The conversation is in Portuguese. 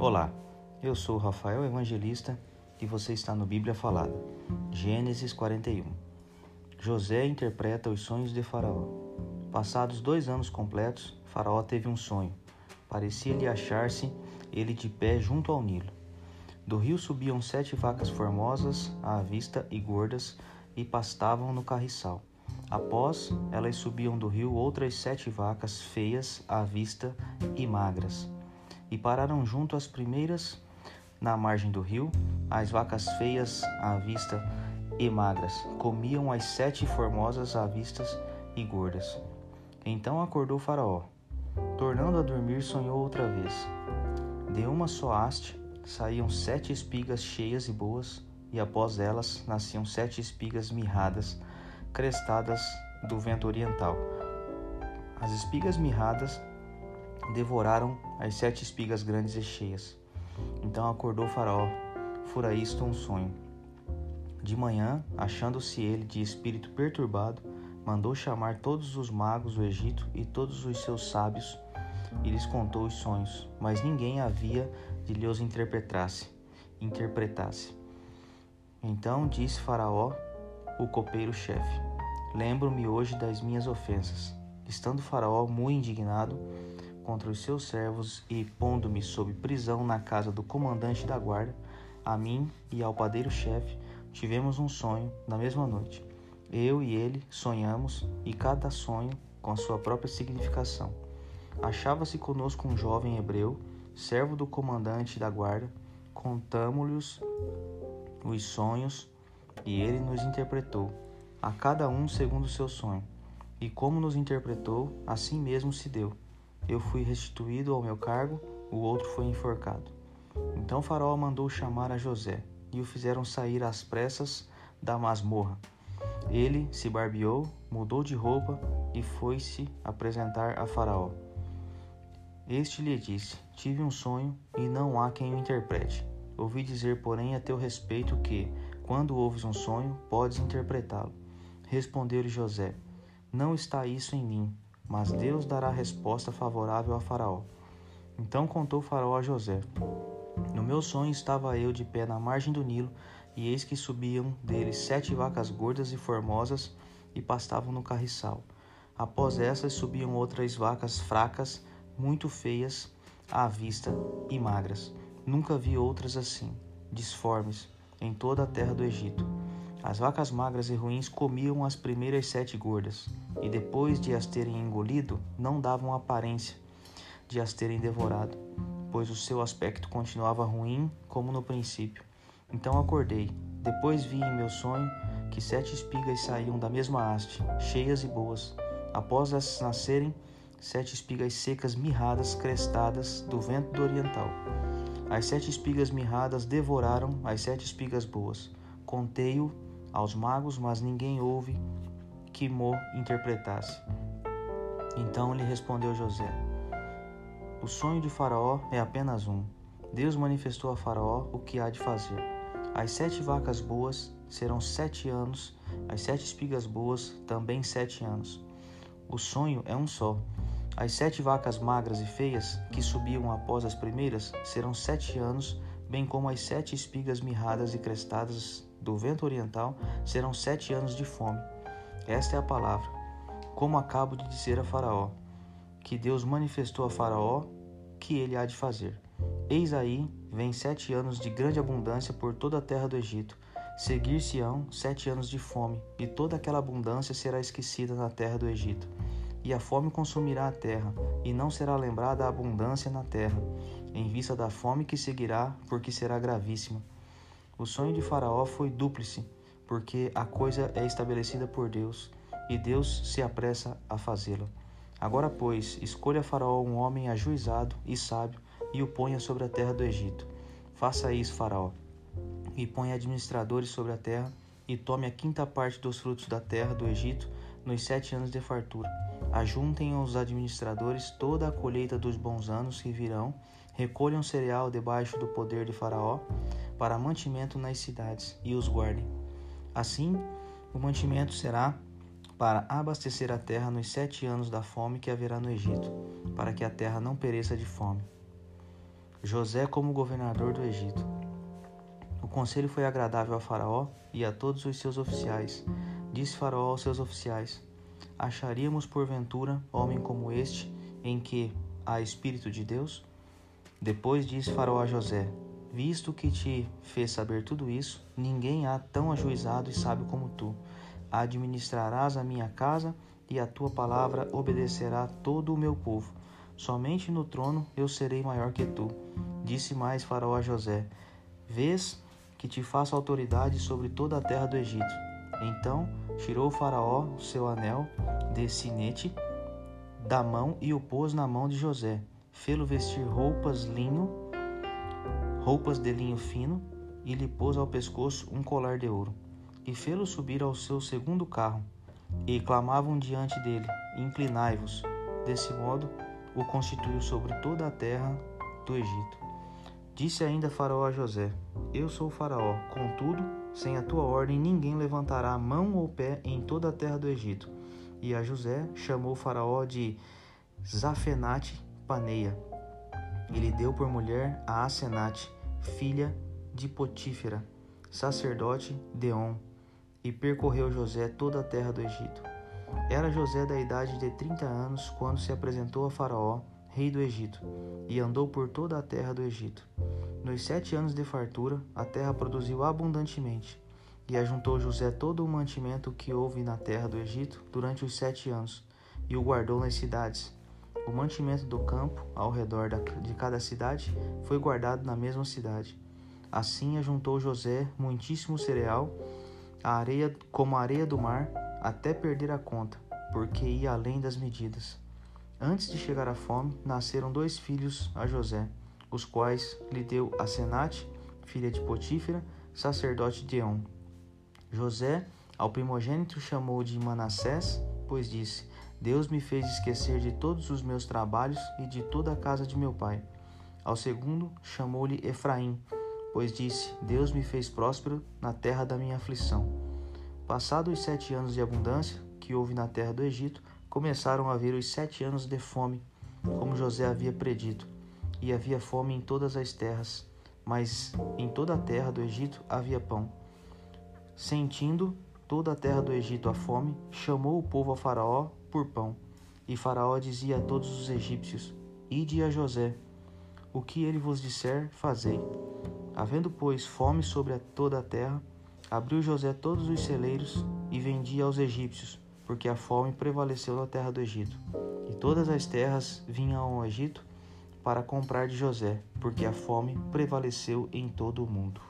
Olá, eu sou Rafael Evangelista e você está no Bíblia Falada. Gênesis 41. José interpreta os sonhos de Faraó. Passados dois anos completos, Faraó teve um sonho. Parecia-lhe achar-se ele de pé junto ao Nilo. Do rio subiam sete vacas formosas à vista e gordas e pastavam no carriçal. Após elas subiam do rio outras sete vacas feias à vista e magras e pararam junto às primeiras na margem do rio. As vacas feias à vista e magras comiam as sete formosas à vista e gordas. Então acordou Faraó. Tornando a dormir, sonhou outra vez. De uma só haste saíam sete espigas cheias e boas, e após elas nasciam sete espigas mirradas, crestadas do vento oriental. As espigas mirradas devoraram as sete espigas grandes e cheias. Então acordou Faraó, fora isto um sonho. De manhã, achando-se ele de espírito perturbado, mandou chamar todos os magos do Egito e todos os seus sábios, e lhes contou os sonhos, mas ninguém havia de lhes interpretasse. interpretasse. Então disse Faraó, o copeiro-chefe: Lembro-me hoje das minhas ofensas. Estando Faraó muito indignado, contra os seus servos e pondo-me sob prisão na casa do comandante da guarda, a mim e ao padeiro-chefe tivemos um sonho na mesma noite. Eu e ele sonhamos, e cada sonho com a sua própria significação. Achava-se conosco um jovem hebreu, servo do comandante da guarda, contamo-lhes os sonhos e ele nos interpretou, a cada um segundo o seu sonho. E como nos interpretou, assim mesmo se deu. Eu fui restituído ao meu cargo, o outro foi enforcado. Então Faraó mandou chamar a José, e o fizeram sair às pressas da masmorra. Ele se barbeou, mudou de roupa e foi-se apresentar a Faraó. Este lhe disse: Tive um sonho e não há quem o interprete. Ouvi dizer, porém, a teu respeito que, quando ouves um sonho, podes interpretá-lo. Respondeu-lhe José: Não está isso em mim mas Deus dará resposta favorável a Faraó. Então contou Faraó a José: No meu sonho estava eu de pé na margem do Nilo, e eis que subiam dele sete vacas gordas e formosas e pastavam no carriçal. Após essas subiam outras vacas fracas, muito feias à vista e magras. Nunca vi outras assim, disformes, em toda a terra do Egito. As vacas magras e ruins comiam as primeiras sete gordas, e depois de as terem engolido, não davam aparência de as terem devorado, pois o seu aspecto continuava ruim como no princípio. Então acordei. Depois vi em meu sonho que sete espigas saíam da mesma haste, cheias e boas. Após as nascerem, sete espigas secas mirradas, crestadas do vento do oriental. As sete espigas mirradas devoraram as sete espigas boas. Contei-o aos magos, mas ninguém houve que Mo interpretasse. Então lhe respondeu José: O sonho de Faraó é apenas um. Deus manifestou a Faraó o que há de fazer. As sete vacas boas serão sete anos, as sete espigas boas também sete anos. O sonho é um só. As sete vacas magras e feias, que subiam após as primeiras, serão sete anos, bem como as sete espigas mirradas e crestadas do vento oriental serão sete anos de fome. Esta é a palavra, como acabo de dizer a Faraó, que Deus manifestou a Faraó que ele há de fazer. Eis aí, vem sete anos de grande abundância por toda a terra do Egito. Seguir-se-ão sete anos de fome, e toda aquela abundância será esquecida na terra do Egito. E a fome consumirá a terra, e não será lembrada a abundância na terra, em vista da fome que seguirá, porque será gravíssima. O sonho de Faraó foi dúplice, porque a coisa é estabelecida por Deus e Deus se apressa a fazê-la. Agora, pois, escolha Faraó um homem ajuizado e sábio e o ponha sobre a terra do Egito. Faça isso, Faraó, e ponha administradores sobre a terra e tome a quinta parte dos frutos da terra do Egito nos sete anos de fartura. Ajuntem os administradores toda a colheita dos bons anos que virão, recolham cereal debaixo do poder de Faraó para mantimento nas cidades e os guardem. Assim, o mantimento será para abastecer a terra nos sete anos da fome que haverá no Egito, para que a terra não pereça de fome. José como governador do Egito. O conselho foi agradável a Faraó e a todos os seus oficiais. Disse Faraó aos seus oficiais: Acharíamos porventura homem como este, em que há Espírito de Deus? Depois disse Faraó a José: Visto que te fez saber tudo isso, ninguém há tão ajuizado e sábio como tu. Administrarás a minha casa e a tua palavra obedecerá todo o meu povo. Somente no trono eu serei maior que tu. Disse mais Faraó a José: Vês que te faço autoridade sobre toda a terra do Egito. Então tirou o Faraó o seu anel de sinete da mão e o pôs na mão de José. Fê-lo vestir roupas linho, roupas de linho fino, e lhe pôs ao pescoço um colar de ouro. E fê-lo subir ao seu segundo carro. E clamavam diante dele: Inclinai-vos. Desse modo, o constituiu sobre toda a terra do Egito. Disse ainda Faraó a José: Eu sou Faraó, contudo, sem a tua ordem ninguém levantará mão ou pé em toda a terra do Egito. E a José chamou Faraó de Zafenate Paneia. Ele deu por mulher a Asenate, filha de Potífera, sacerdote de On, e percorreu José toda a terra do Egito. Era José da idade de trinta anos quando se apresentou a Faraó, rei do Egito, e andou por toda a terra do Egito. Nos sete anos de fartura, a terra produziu abundantemente, e ajuntou José todo o mantimento que houve na terra do Egito durante os sete anos, e o guardou nas cidades. O mantimento do campo, ao redor de cada cidade, foi guardado na mesma cidade. Assim ajuntou José muitíssimo cereal, a areia como a areia do mar, até perder a conta, porque ia além das medidas. Antes de chegar à fome, nasceram dois filhos a José, os quais lhe deu a filha de Potífera, sacerdote de On. José, ao primogênito, chamou de Manassés, pois disse: Deus me fez esquecer de todos os meus trabalhos e de toda a casa de meu pai. Ao segundo, chamou-lhe Efraim, pois disse: Deus me fez próspero na terra da minha aflição. Passados os sete anos de abundância que houve na terra do Egito, começaram a vir os sete anos de fome, como José havia predito. E havia fome em todas as terras, mas em toda a terra do Egito havia pão. Sentindo toda a terra do Egito a fome, chamou o povo a Faraó por pão. E Faraó dizia a todos os egípcios: Ide a José, o que ele vos disser, fazei. Havendo, pois, fome sobre toda a terra, Abriu José todos os celeiros e vendia aos egípcios, porque a fome prevaleceu na terra do Egito. E todas as terras vinham ao Egito para comprar de José, porque a fome prevaleceu em todo o mundo.